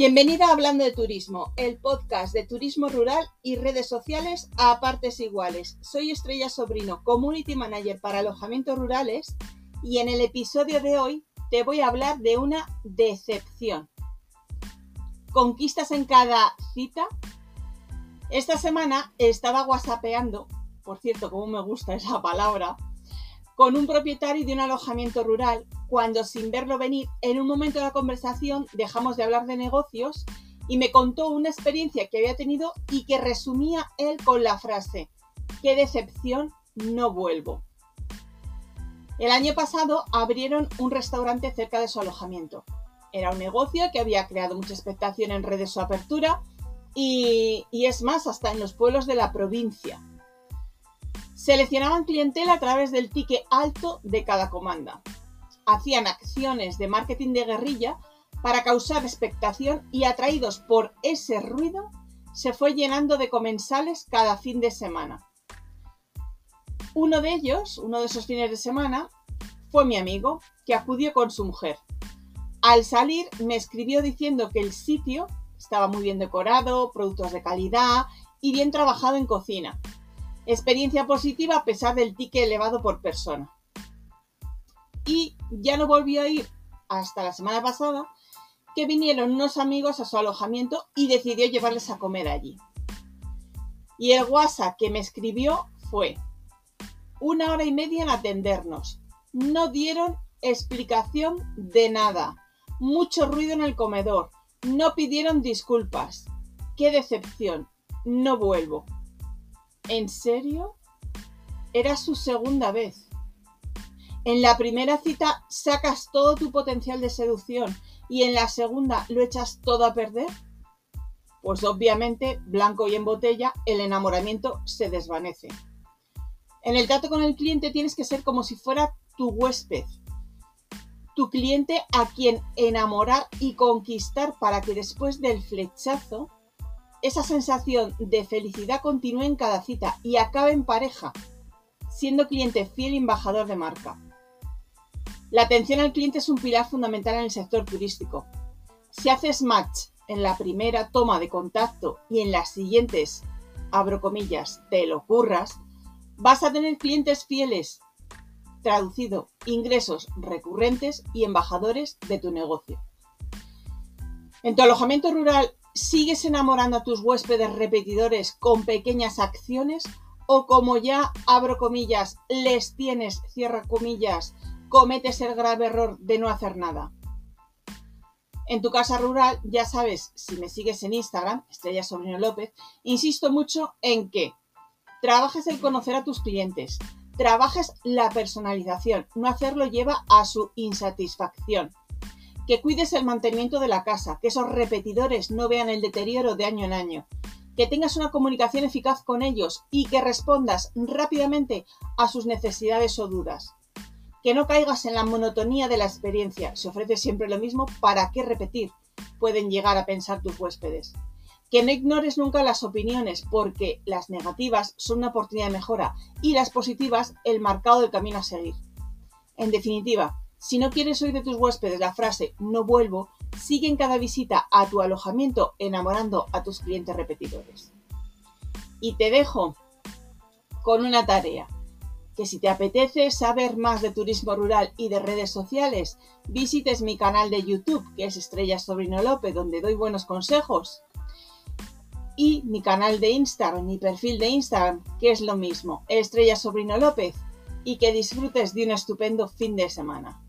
Bienvenida a Hablando de Turismo, el podcast de turismo rural y redes sociales a partes iguales. Soy Estrella Sobrino, Community Manager para alojamientos rurales y en el episodio de hoy te voy a hablar de una decepción. ¿Conquistas en cada cita? Esta semana estaba whatsappeando, por cierto, como me gusta esa palabra, con un propietario de un alojamiento rural, cuando sin verlo venir, en un momento de la conversación dejamos de hablar de negocios y me contó una experiencia que había tenido y que resumía él con la frase, qué decepción, no vuelvo. El año pasado abrieron un restaurante cerca de su alojamiento. Era un negocio que había creado mucha expectación en redes su apertura y, y es más, hasta en los pueblos de la provincia. Seleccionaban clientela a través del ticket alto de cada comanda. Hacían acciones de marketing de guerrilla para causar expectación y atraídos por ese ruido se fue llenando de comensales cada fin de semana. Uno de ellos, uno de esos fines de semana, fue mi amigo, que acudió con su mujer. Al salir me escribió diciendo que el sitio estaba muy bien decorado, productos de calidad y bien trabajado en cocina, Experiencia positiva a pesar del ticket elevado por persona. Y ya no volvió a ir hasta la semana pasada, que vinieron unos amigos a su alojamiento y decidió llevarles a comer allí. Y el WhatsApp que me escribió fue una hora y media en atendernos. No dieron explicación de nada. Mucho ruido en el comedor. No pidieron disculpas. Qué decepción. No vuelvo. ¿En serio? Era su segunda vez. En la primera cita sacas todo tu potencial de seducción y en la segunda lo echas todo a perder. Pues obviamente, blanco y en botella, el enamoramiento se desvanece. En el trato con el cliente tienes que ser como si fuera tu huésped, tu cliente a quien enamorar y conquistar para que después del flechazo esa sensación de felicidad continúe en cada cita y acabe en pareja, siendo cliente fiel y embajador de marca. La atención al cliente es un pilar fundamental en el sector turístico. Si haces match en la primera toma de contacto y en las siguientes, abro comillas, te lo curras, vas a tener clientes fieles, traducido, ingresos recurrentes y embajadores de tu negocio. En tu alojamiento rural ¿Sigues enamorando a tus huéspedes repetidores con pequeñas acciones? ¿O como ya, abro comillas, les tienes, cierra comillas, cometes el grave error de no hacer nada? En tu casa rural, ya sabes, si me sigues en Instagram, Estrella Sobrino López, insisto mucho en que trabajes el conocer a tus clientes, trabajes la personalización, no hacerlo lleva a su insatisfacción que cuides el mantenimiento de la casa, que esos repetidores no vean el deterioro de año en año, que tengas una comunicación eficaz con ellos y que respondas rápidamente a sus necesidades o dudas. Que no caigas en la monotonía de la experiencia, se ofrece siempre lo mismo, ¿para qué repetir? Pueden llegar a pensar tus huéspedes. Que no ignores nunca las opiniones, porque las negativas son una oportunidad de mejora y las positivas el marcado del camino a seguir. En definitiva, si no quieres oír de tus huéspedes la frase no vuelvo, sigue en cada visita a tu alojamiento enamorando a tus clientes repetidores. Y te dejo con una tarea, que si te apetece saber más de turismo rural y de redes sociales, visites mi canal de YouTube, que es Estrella Sobrino López, donde doy buenos consejos, y mi canal de Instagram, mi perfil de Instagram, que es lo mismo, Estrella Sobrino López, y que disfrutes de un estupendo fin de semana.